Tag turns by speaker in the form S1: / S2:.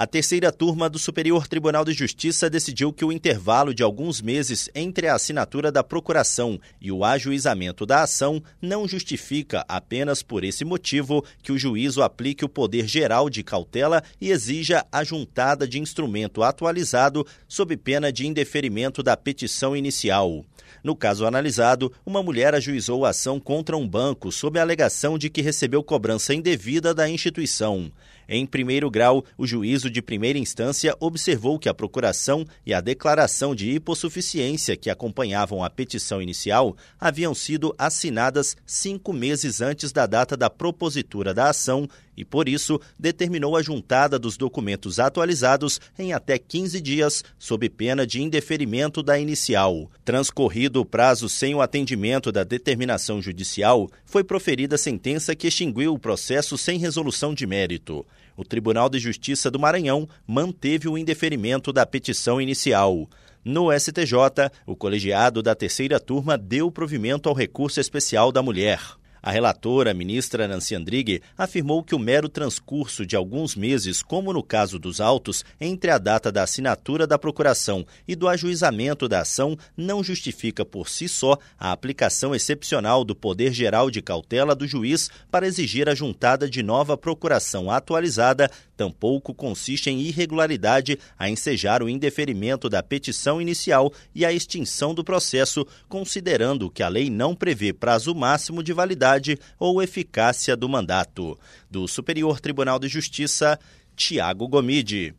S1: A terceira turma do Superior Tribunal de Justiça decidiu que o intervalo de alguns meses entre a assinatura da procuração e o ajuizamento da ação não justifica apenas por esse motivo que o juízo aplique o poder geral de cautela e exija a juntada de instrumento atualizado sob pena de indeferimento da petição inicial. No caso analisado, uma mulher ajuizou a ação contra um banco sob a alegação de que recebeu cobrança indevida da instituição. Em primeiro grau, o juízo de primeira instância observou que a procuração e a declaração de hipossuficiência que acompanhavam a petição inicial haviam sido assinadas cinco meses antes da data da propositura da ação e, por isso, determinou a juntada dos documentos atualizados em até 15 dias, sob pena de indeferimento da inicial. Transcorrido o prazo sem o atendimento da determinação judicial, foi proferida a sentença que extinguiu o processo sem resolução de mérito. O Tribunal de Justiça do Maranhão manteve o indeferimento da petição inicial. No STJ, o colegiado da terceira turma deu provimento ao recurso especial da mulher. A relatora, ministra Nancy Andrighi, afirmou que o mero transcurso de alguns meses, como no caso dos autos, entre a data da assinatura da procuração e do ajuizamento da ação, não justifica por si só a aplicação excepcional do poder geral de cautela do juiz para exigir a juntada de nova procuração atualizada, tampouco consiste em irregularidade a ensejar o indeferimento da petição inicial e a extinção do processo, considerando que a lei não prevê prazo máximo de validade ou eficácia do mandato. Do Superior Tribunal de Justiça, Tiago Gomide.